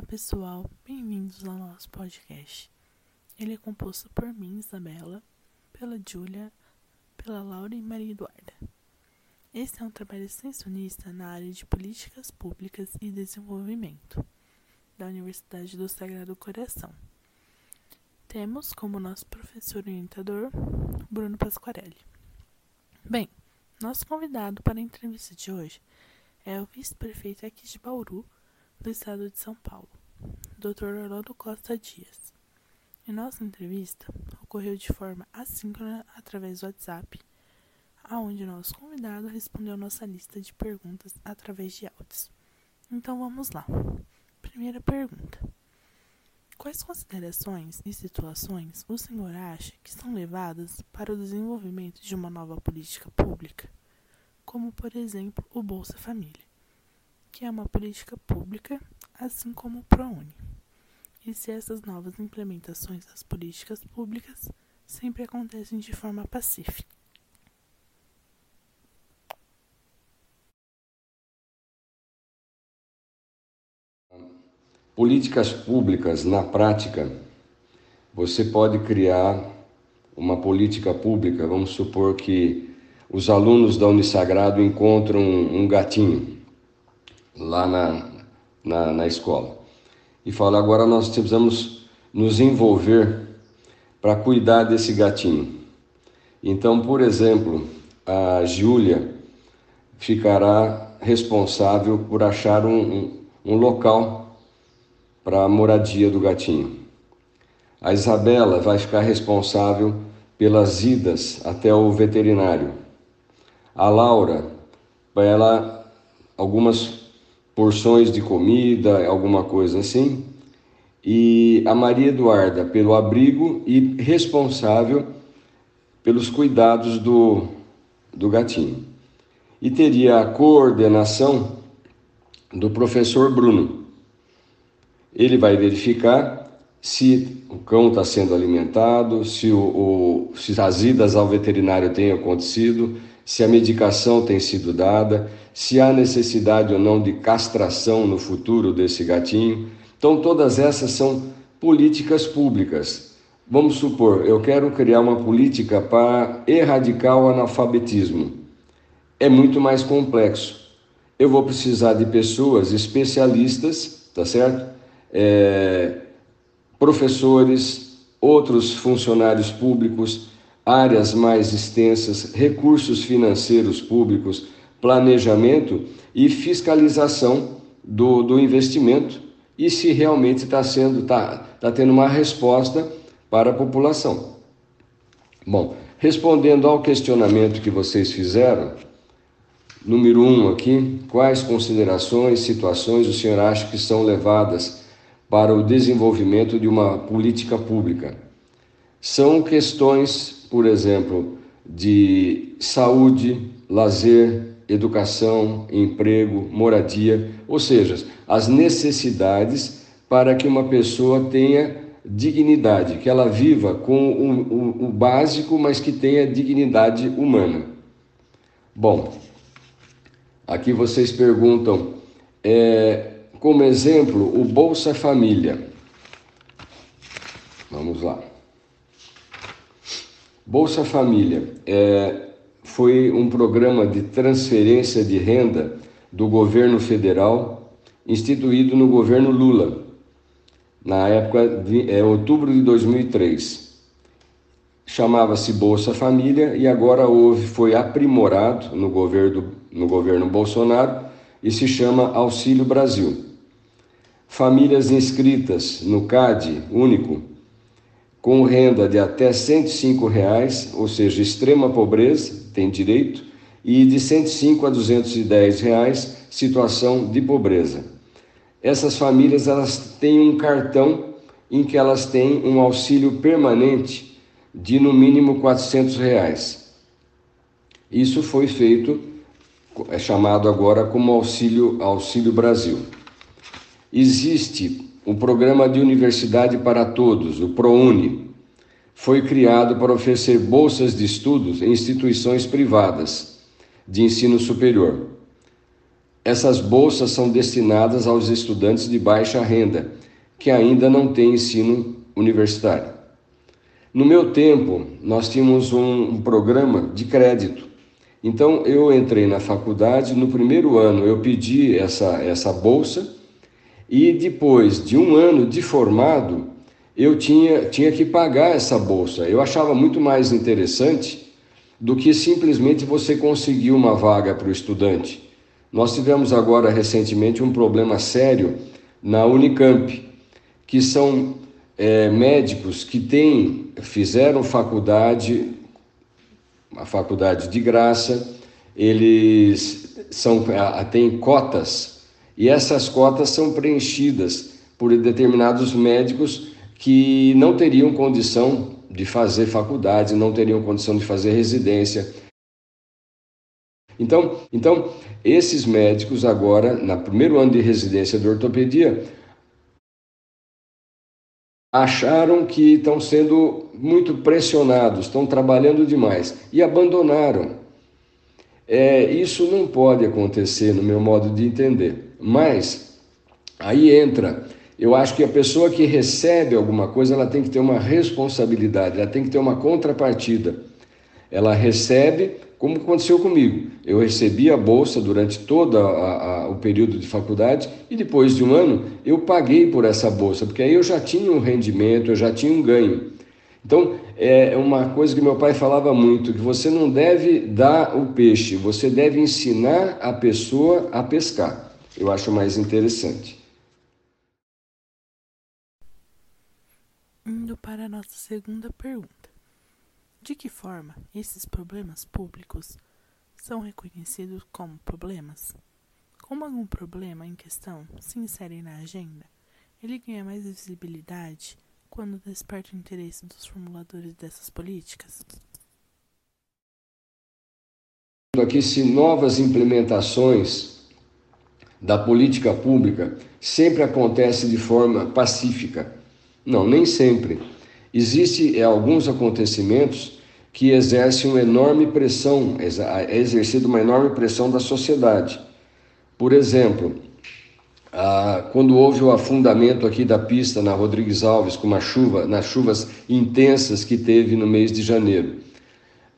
Olá pessoal, bem-vindos ao nosso podcast. Ele é composto por mim, Isabela, pela Júlia, pela Laura e Maria Eduarda. Este é um trabalho extensionista na área de políticas públicas e desenvolvimento da Universidade do Sagrado Coração. Temos como nosso professor orientador Bruno Pasquarelli. Bem, nosso convidado para a entrevista de hoje é o vice-prefeito aqui de Bauru, do Estado de São Paulo, Dr. Orlando Costa Dias. Em nossa entrevista, ocorreu de forma assíncrona através do WhatsApp, aonde nosso convidado respondeu nossa lista de perguntas através de áudios. Então vamos lá. Primeira pergunta: Quais considerações e situações o senhor acha que são levadas para o desenvolvimento de uma nova política pública, como por exemplo o Bolsa Família? Que é uma política pública, assim como o ProUni. E se essas novas implementações das políticas públicas sempre acontecem de forma pacífica. Políticas públicas, na prática, você pode criar uma política pública, vamos supor que os alunos da Unisagrado encontram um gatinho lá na, na, na escola. E fala: agora nós precisamos nos envolver para cuidar desse gatinho. Então, por exemplo, a Júlia ficará responsável por achar um, um, um local para a moradia do gatinho. A Isabela vai ficar responsável pelas idas até o veterinário. A Laura, ela, algumas porções de comida, alguma coisa assim. E a Maria Eduarda pelo abrigo e responsável pelos cuidados do, do gatinho. E teria a coordenação do professor Bruno. Ele vai verificar se o cão está sendo alimentado, se, o, o, se as idas ao veterinário têm acontecido, se a medicação tem sido dada, se há necessidade ou não de castração no futuro desse gatinho. Então, todas essas são políticas públicas. Vamos supor, eu quero criar uma política para erradicar o analfabetismo. É muito mais complexo. Eu vou precisar de pessoas especialistas, tá certo? É, professores, outros funcionários públicos, áreas mais extensas, recursos financeiros públicos planejamento e fiscalização do, do investimento e se realmente está sendo está tá tendo uma resposta para a população. Bom, respondendo ao questionamento que vocês fizeram, número um aqui, quais considerações, situações o senhor acha que são levadas para o desenvolvimento de uma política pública? São questões, por exemplo, de saúde, lazer, educação, emprego, moradia, ou seja, as necessidades para que uma pessoa tenha dignidade, que ela viva com o, o, o básico, mas que tenha dignidade humana. Bom, aqui vocês perguntam, é, como exemplo, o Bolsa Família. Vamos lá. Bolsa Família é, foi um programa de transferência de renda do governo federal instituído no governo Lula, na época de é, outubro de 2003. Chamava-se Bolsa Família e agora houve, foi aprimorado no governo, no governo Bolsonaro e se chama Auxílio Brasil. Famílias inscritas no CAD único com renda de até 105 reais, ou seja, extrema pobreza, tem direito, e de 105 a 210 reais, situação de pobreza. Essas famílias elas têm um cartão em que elas têm um auxílio permanente de no mínimo 400 reais. Isso foi feito, é chamado agora como auxílio Auxílio Brasil. Existe o Programa de Universidade para Todos, o ProUni, foi criado para oferecer bolsas de estudos em instituições privadas de ensino superior. essas bolsas são destinadas aos estudantes de baixa renda, que ainda não têm ensino universitário. No meu tempo, nós tínhamos um, um programa de crédito. Então, eu entrei na faculdade, no primeiro ano eu pedi essa, essa bolsa, e depois de um ano de formado, eu tinha, tinha que pagar essa bolsa. Eu achava muito mais interessante do que simplesmente você conseguir uma vaga para o estudante. Nós tivemos agora recentemente um problema sério na Unicamp, que são é, médicos que têm, fizeram faculdade, a faculdade de graça, eles são, têm cotas, e essas cotas são preenchidas por determinados médicos que não teriam condição de fazer faculdade, não teriam condição de fazer residência. Então, então esses médicos agora, no primeiro ano de residência de ortopedia, acharam que estão sendo muito pressionados, estão trabalhando demais e abandonaram. É, isso não pode acontecer, no meu modo de entender. Mas aí entra eu acho que a pessoa que recebe alguma coisa, ela tem que ter uma responsabilidade, ela tem que ter uma contrapartida. Ela recebe, como aconteceu comigo. Eu recebi a bolsa durante todo a, a, o período de faculdade e depois de um ano eu paguei por essa bolsa, porque aí eu já tinha um rendimento, eu já tinha um ganho. Então, é uma coisa que meu pai falava muito, que você não deve dar o peixe, você deve ensinar a pessoa a pescar. Eu acho mais interessante. Indo para a nossa segunda pergunta: De que forma esses problemas públicos são reconhecidos como problemas? Como algum problema em questão se insere na agenda, ele ganha mais visibilidade quando desperta o interesse dos formuladores dessas políticas? Aqui, se novas implementações da política pública sempre acontecem de forma pacífica não, nem sempre. Existem é, alguns acontecimentos que exercem uma enorme pressão, é exercida uma enorme pressão da sociedade. Por exemplo, quando houve o afundamento aqui da pista na Rodrigues Alves com uma chuva, nas chuvas intensas que teve no mês de janeiro,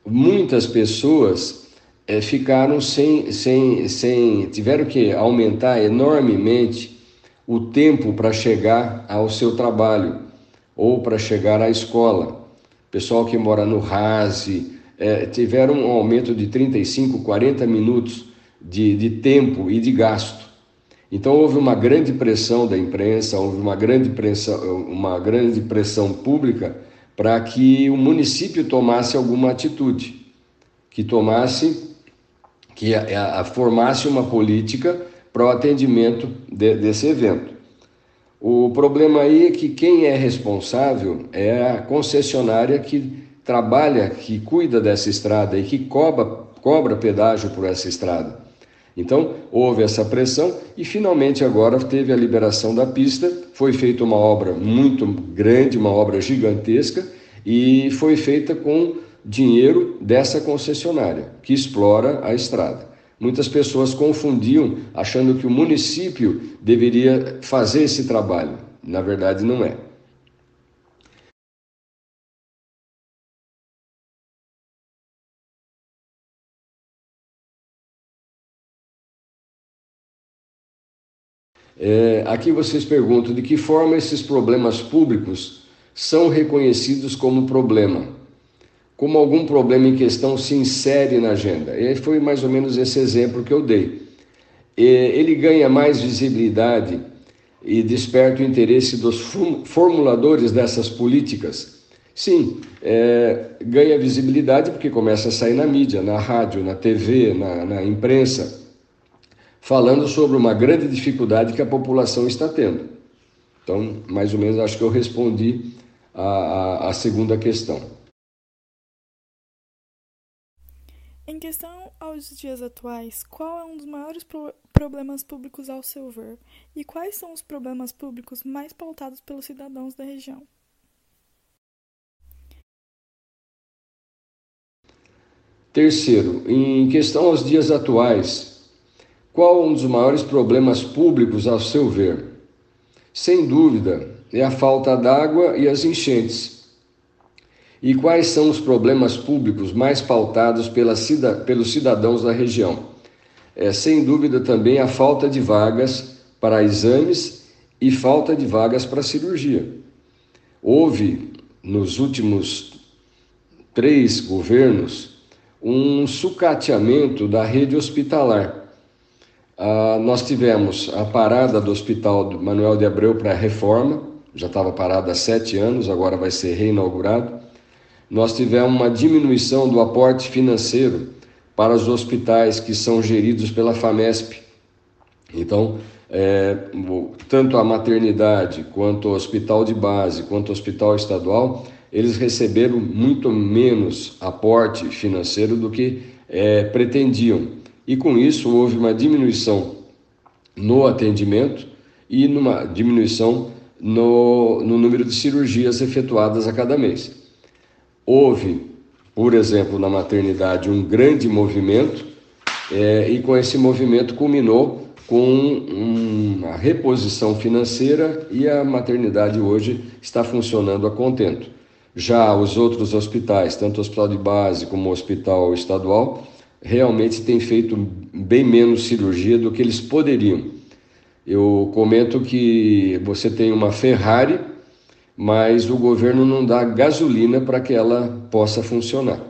muitas pessoas é, ficaram sem, sem, sem, tiveram que aumentar enormemente o tempo para chegar ao seu trabalho ou para chegar à escola. Pessoal que mora no Rase é, tiveram um aumento de 35, 40 minutos de, de tempo e de gasto. Então houve uma grande pressão da imprensa, houve uma grande pressão, uma grande pressão pública para que o município tomasse alguma atitude, que tomasse, que a, a, formasse uma política para o atendimento de, desse evento. O problema aí é que quem é responsável é a concessionária que trabalha, que cuida dessa estrada e que cobra, cobra pedágio por essa estrada. Então, houve essa pressão e finalmente agora teve a liberação da pista. Foi feita uma obra muito grande, uma obra gigantesca, e foi feita com dinheiro dessa concessionária que explora a estrada. Muitas pessoas confundiam achando que o município deveria fazer esse trabalho. Na verdade, não é. É, aqui vocês perguntam de que forma esses problemas públicos são reconhecidos como problema como algum problema em questão se insere na agenda. E foi mais ou menos esse exemplo que eu dei. Ele ganha mais visibilidade e desperta o interesse dos formuladores dessas políticas. Sim, é, ganha visibilidade porque começa a sair na mídia, na rádio, na TV, na, na imprensa, falando sobre uma grande dificuldade que a população está tendo. Então, mais ou menos, acho que eu respondi a, a, a segunda questão. Em questão aos dias atuais, qual é um dos maiores pro problemas públicos ao seu ver? E quais são os problemas públicos mais pautados pelos cidadãos da região? Terceiro, em questão aos dias atuais, Qual um dos maiores problemas públicos, ao seu ver? Sem dúvida, é a falta d'água e as enchentes. E quais são os problemas públicos mais pautados pela, pelos cidadãos da região? É, sem dúvida, também a falta de vagas para exames e falta de vagas para cirurgia. Houve, nos últimos três governos, um sucateamento da rede hospitalar. Ah, nós tivemos a parada do Hospital Manuel de Abreu para reforma, já estava parado há sete anos, agora vai ser reinaugurado. Nós tivemos uma diminuição do aporte financeiro para os hospitais que são geridos pela FAMESP. Então, é, tanto a maternidade, quanto o hospital de base, quanto o hospital estadual, eles receberam muito menos aporte financeiro do que é, pretendiam. E com isso houve uma diminuição no atendimento e numa diminuição no, no número de cirurgias efetuadas a cada mês. Houve, por exemplo, na maternidade, um grande movimento, é, e com esse movimento culminou com uma reposição financeira e a maternidade hoje está funcionando a contento. Já os outros hospitais, tanto o hospital de base como o hospital estadual, realmente têm feito bem menos cirurgia do que eles poderiam. Eu comento que você tem uma Ferrari, mas o governo não dá gasolina para que ela possa funcionar.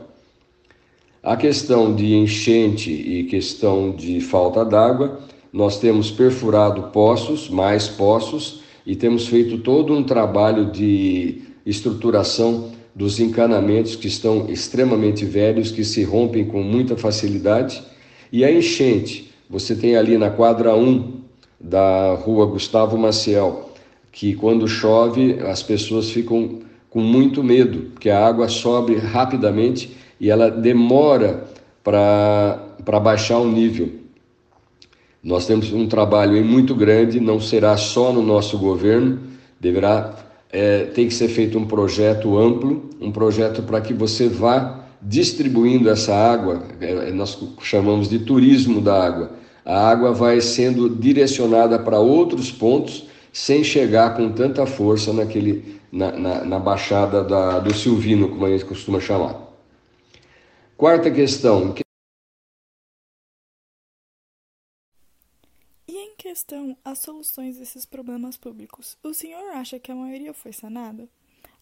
A questão de enchente e questão de falta d'água, nós temos perfurado poços, mais poços, e temos feito todo um trabalho de estruturação dos encanamentos que estão extremamente velhos, que se rompem com muita facilidade. E a enchente, você tem ali na quadra 1 da rua Gustavo Maciel, que quando chove as pessoas ficam com muito medo, porque a água sobe rapidamente e ela demora para baixar o nível. Nós temos um trabalho muito grande, não será só no nosso governo, deverá é, tem que ser feito um projeto amplo, um projeto para que você vá distribuindo essa água, é, nós chamamos de turismo da água, a água vai sendo direcionada para outros pontos sem chegar com tanta força naquele, na, na, na baixada da, do Silvino, como a gente costuma chamar. Quarta questão. E em questão às soluções desses problemas públicos, o senhor acha que a maioria foi sanada?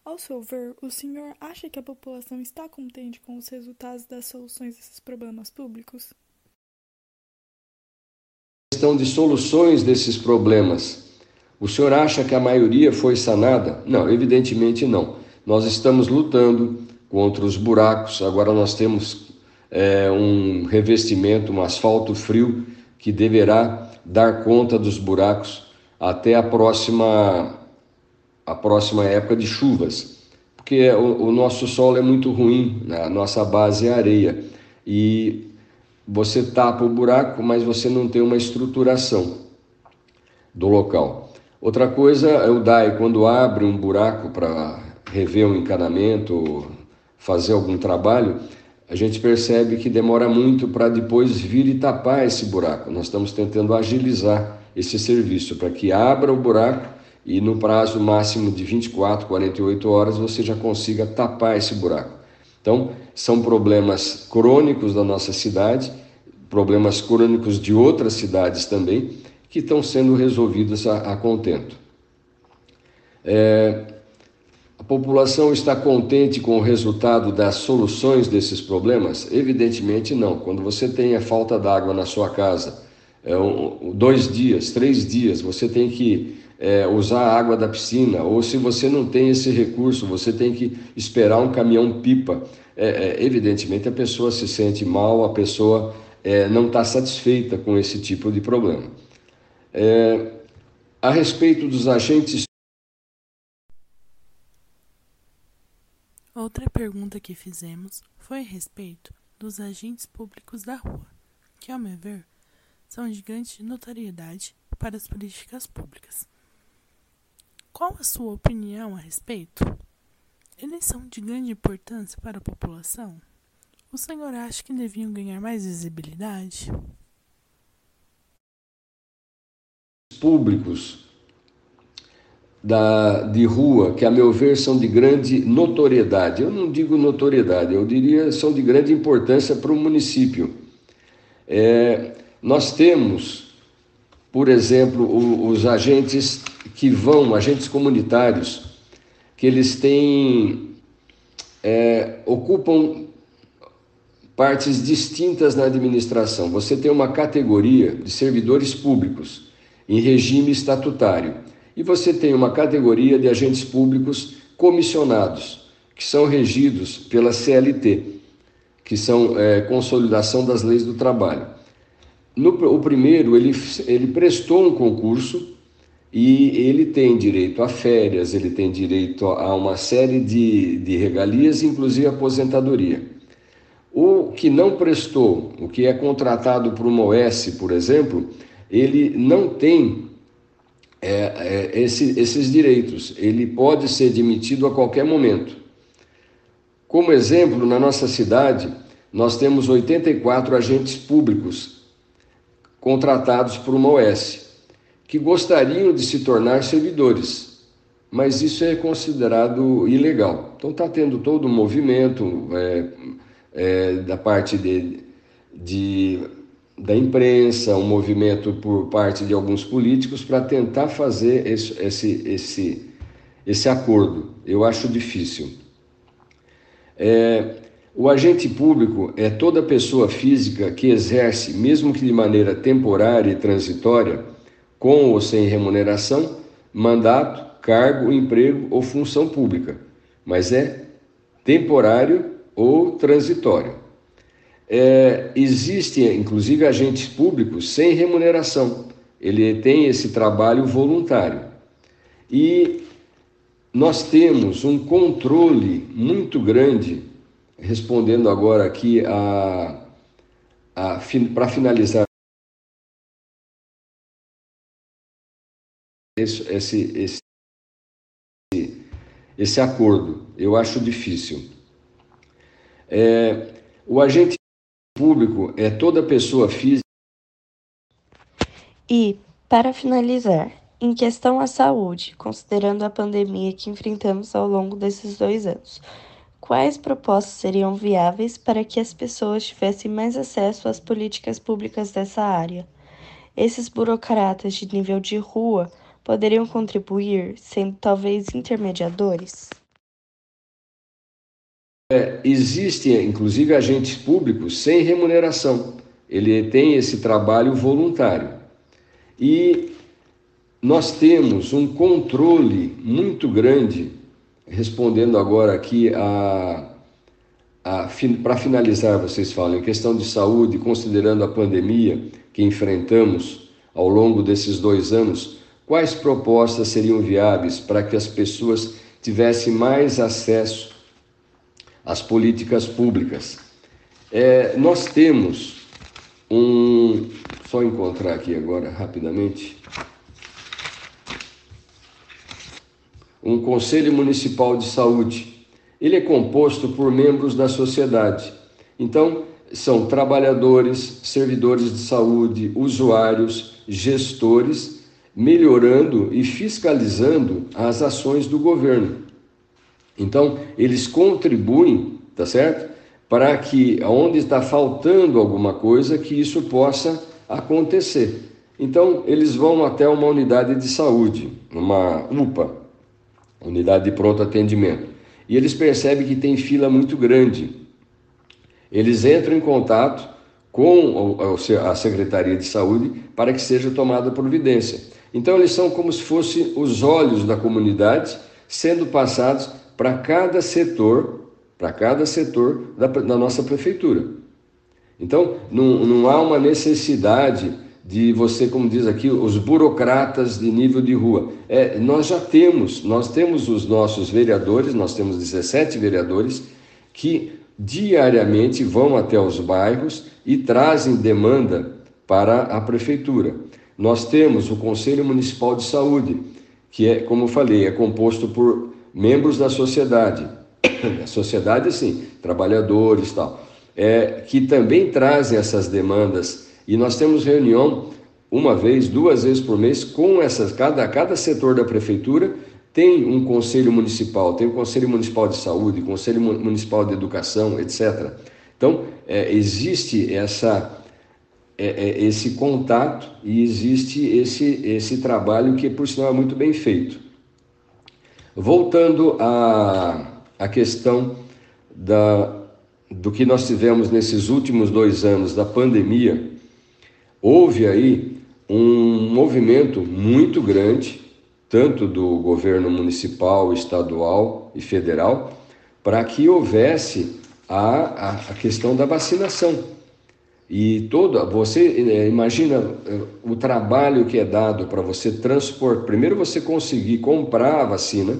Ao seu ver, o senhor acha que a população está contente com os resultados das soluções desses problemas públicos? questão de soluções desses problemas, o senhor acha que a maioria foi sanada? Não, evidentemente não. Nós estamos lutando contra os buracos, agora nós temos é, um revestimento, um asfalto frio que deverá dar conta dos buracos até a próxima, a próxima época de chuvas, porque o, o nosso solo é muito ruim, né? a nossa base é areia e você tapa o buraco, mas você não tem uma estruturação do local. Outra coisa é o DAI, quando abre um buraco para rever um encanamento, fazer algum trabalho, a gente percebe que demora muito para depois vir e tapar esse buraco. Nós estamos tentando agilizar esse serviço para que abra o buraco e no prazo máximo de 24, 48 horas você já consiga tapar esse buraco. Então, são problemas crônicos da nossa cidade, problemas crônicos de outras cidades também, que estão sendo resolvidos a, a contento. É, a população está contente com o resultado das soluções desses problemas? Evidentemente não. Quando você tem a falta d'água na sua casa, é um, dois dias, três dias, você tem que é, usar a água da piscina, ou se você não tem esse recurso, você tem que esperar um caminhão-pipa. É, é, evidentemente, a pessoa se sente mal, a pessoa é, não está satisfeita com esse tipo de problema. É, a respeito dos agentes. Outra pergunta que fizemos foi a respeito dos agentes públicos da rua, que, ao meu ver, são de grande notoriedade para as políticas públicas. Qual a sua opinião a respeito? Eles são de grande importância para a população? O senhor acha que deviam ganhar mais visibilidade? públicos da, de rua, que a meu ver são de grande notoriedade. Eu não digo notoriedade, eu diria são de grande importância para o município. É, nós temos, por exemplo, o, os agentes que vão, agentes comunitários, que eles têm, é, ocupam partes distintas na administração. Você tem uma categoria de servidores públicos em regime estatutário e você tem uma categoria de agentes públicos comissionados, que são regidos pela CLT, que são é, Consolidação das Leis do Trabalho. No, o primeiro, ele, ele prestou um concurso e ele tem direito a férias, ele tem direito a uma série de, de regalias, inclusive aposentadoria. O que não prestou, o que é contratado por uma OS, por exemplo, ele não tem é, é, esse, esses direitos. Ele pode ser demitido a qualquer momento. Como exemplo, na nossa cidade, nós temos 84 agentes públicos contratados por uma OS que gostariam de se tornar servidores, mas isso é considerado ilegal. Então está tendo todo um movimento é, é, da parte de, de da imprensa, um movimento por parte de alguns políticos para tentar fazer esse, esse, esse, esse acordo. Eu acho difícil. É, o agente público é toda pessoa física que exerce, mesmo que de maneira temporária e transitória, com ou sem remuneração, mandato, cargo, emprego ou função pública, mas é temporário ou transitório. É, existem, inclusive, agentes públicos sem remuneração. Ele tem esse trabalho voluntário. E nós temos um controle muito grande, respondendo agora aqui a, a para finalizar esse, esse, esse, esse acordo. Eu acho difícil. É, o agente público é toda pessoa física. E, para finalizar, em questão à saúde, considerando a pandemia que enfrentamos ao longo desses dois anos, quais propostas seriam viáveis para que as pessoas tivessem mais acesso às políticas públicas dessa área? Esses burocratas de nível de rua poderiam contribuir, sendo talvez intermediadores? É, existem, inclusive, agentes públicos sem remuneração. Ele tem esse trabalho voluntário. E nós temos um controle muito grande, respondendo agora aqui a, para finalizar, vocês falam, em questão de saúde, considerando a pandemia que enfrentamos ao longo desses dois anos, quais propostas seriam viáveis para que as pessoas tivessem mais acesso as políticas públicas. É, nós temos um. Só encontrar aqui agora rapidamente. Um Conselho Municipal de Saúde. Ele é composto por membros da sociedade. Então, são trabalhadores, servidores de saúde, usuários, gestores, melhorando e fiscalizando as ações do governo. Então, eles contribuem, tá certo? Para que onde está faltando alguma coisa, que isso possa acontecer. Então, eles vão até uma unidade de saúde, uma UPA, unidade de pronto atendimento, e eles percebem que tem fila muito grande. Eles entram em contato com a Secretaria de Saúde para que seja tomada providência. Então, eles são como se fossem os olhos da comunidade sendo passados para cada setor, para cada setor da, da, nossa prefeitura. Então, não, não há uma necessidade de você, como diz aqui, os burocratas de nível de rua. É, nós já temos, nós temos os nossos vereadores, nós temos 17 vereadores que diariamente vão até os bairros e trazem demanda para a prefeitura. Nós temos o Conselho Municipal de Saúde, que é, como eu falei, é composto por membros da sociedade, a sociedade assim, trabalhadores tal, é, que também trazem essas demandas e nós temos reunião uma vez, duas vezes por mês, com essas, cada, cada setor da prefeitura tem um conselho municipal, tem o conselho municipal de saúde, conselho municipal de educação, etc. Então, é, existe essa, é, é, esse contato e existe esse, esse trabalho que, por sinal, é muito bem feito. Voltando à, à questão da, do que nós tivemos nesses últimos dois anos da pandemia, houve aí um movimento muito grande, tanto do governo municipal, estadual e federal, para que houvesse a, a, a, questão da vacinação. E toda, você é, imagina é, o trabalho que é dado para você transportar. Primeiro, você conseguir comprar a vacina.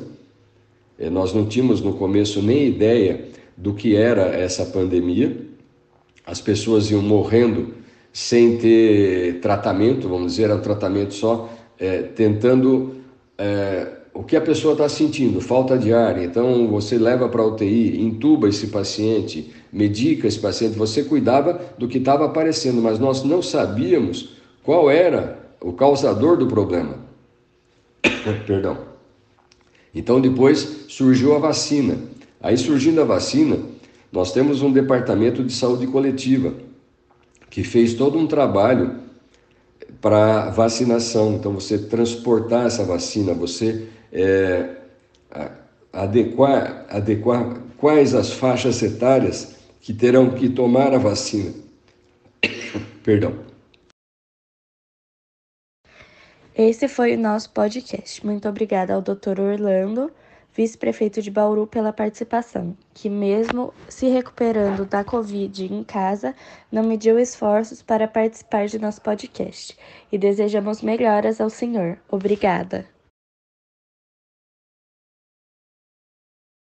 É, nós não tínhamos no começo nem ideia do que era essa pandemia. As pessoas iam morrendo sem ter tratamento, vamos dizer, era um tratamento só, é, tentando é, o que a pessoa está sentindo, falta de ar. Então você leva para a UTI, intuba esse paciente, medica esse paciente. Você cuidava do que estava aparecendo, mas nós não sabíamos qual era o causador do problema. Perdão. Então depois surgiu a vacina. Aí surgindo a vacina, nós temos um departamento de saúde coletiva que fez todo um trabalho para vacinação. Então, você transportar essa vacina, você é, adequar, adequar quais as faixas etárias que terão que tomar a vacina. Perdão. Esse foi o nosso podcast. Muito obrigada ao Dr. Orlando vice-prefeito de Bauru, pela participação, que, mesmo se recuperando da Covid em casa, não mediu esforços para participar de nosso podcast. E desejamos melhoras ao senhor. Obrigada.